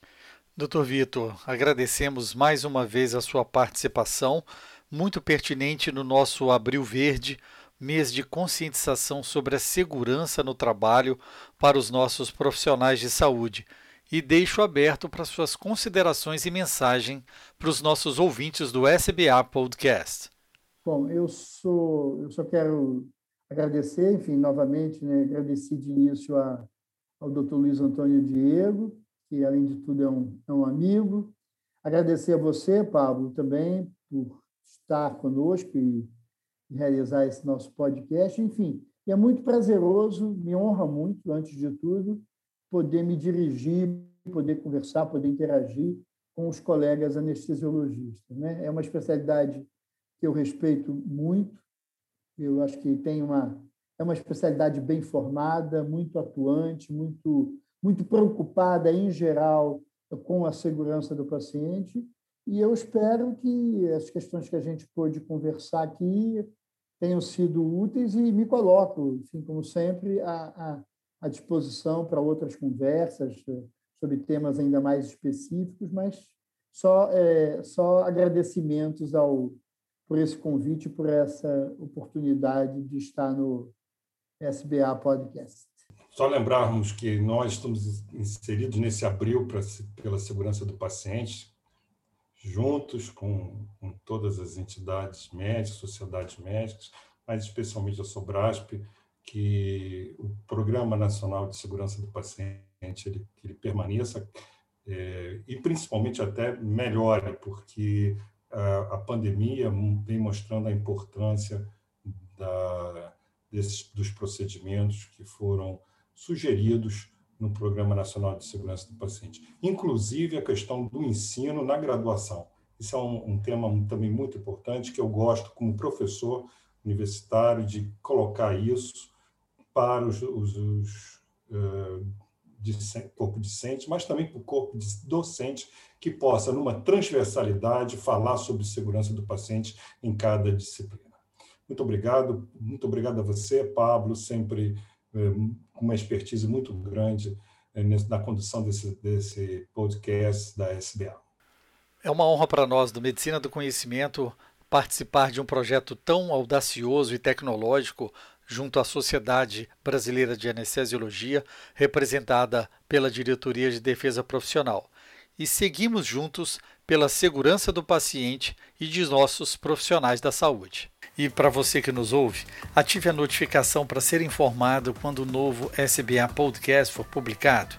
Doutor Vitor, agradecemos mais uma vez a sua participação, muito pertinente no nosso Abril Verde, mês de conscientização sobre a segurança no trabalho para os nossos profissionais de saúde. E deixo aberto para suas considerações e mensagem para os nossos ouvintes do SBA Podcast. Bom, eu sou, eu só quero agradecer, enfim, novamente, né, agradeci de início a, ao Dr. Luiz Antônio Diego, que além de tudo é um, é um amigo. Agradecer a você, Pablo, também por estar conosco e realizar esse nosso podcast. Enfim, é muito prazeroso, me honra muito, antes de tudo, poder me dirigir, poder conversar, poder interagir com os colegas anestesiologistas. Né? É uma especialidade que eu respeito muito, eu acho que tem uma é uma especialidade bem formada, muito atuante, muito muito preocupada em geral com a segurança do paciente, e eu espero que as questões que a gente pôde conversar aqui tenham sido úteis e me coloco, enfim, como sempre, à, à disposição para outras conversas sobre temas ainda mais específicos, mas só, é, só agradecimentos ao, por esse convite, por essa oportunidade de estar no SBA Podcast. Só lembrarmos que nós estamos inseridos nesse abril pra, pela segurança do paciente, juntos com, com todas as entidades médicas, sociedades médicas, mas especialmente a Sobrasp, que o Programa Nacional de Segurança do Paciente ele, ele permaneça é, e principalmente até melhore, porque a, pandemia vem mostrando a importância da, desses, dos procedimentos que foram sugeridos no Programa Nacional de Segurança do Paciente, inclusive a questão do ensino na graduação. Isso é um, um tema também muito importante que eu gosto, como professor universitário, de colocar isso para os, os, os uh, corpo discente, mas também para o corpo docente, que possa, numa transversalidade, falar sobre segurança do paciente em cada disciplina. Muito obrigado, muito obrigado a você, Pablo, sempre eh, com uma expertise muito grande eh, na condução desse, desse podcast da SBA. É uma honra para nós do Medicina do Conhecimento participar de um projeto tão audacioso e tecnológico junto à Sociedade Brasileira de Anestesiologia, representada pela Diretoria de Defesa Profissional. E seguimos juntos pela segurança do paciente e de nossos profissionais da saúde. E para você que nos ouve, ative a notificação para ser informado quando o novo SBA Podcast for publicado.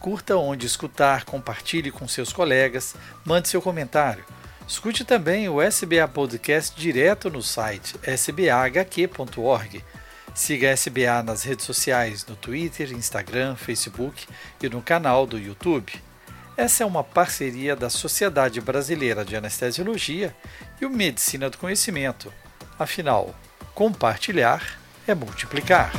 Curta onde escutar, compartilhe com seus colegas, mande seu comentário. Escute também o SBA Podcast direto no site sbahq.org Siga a SBA nas redes sociais, no Twitter, Instagram, Facebook e no canal do YouTube. Essa é uma parceria da Sociedade Brasileira de Anestesiologia e o Medicina do Conhecimento. Afinal, compartilhar é multiplicar.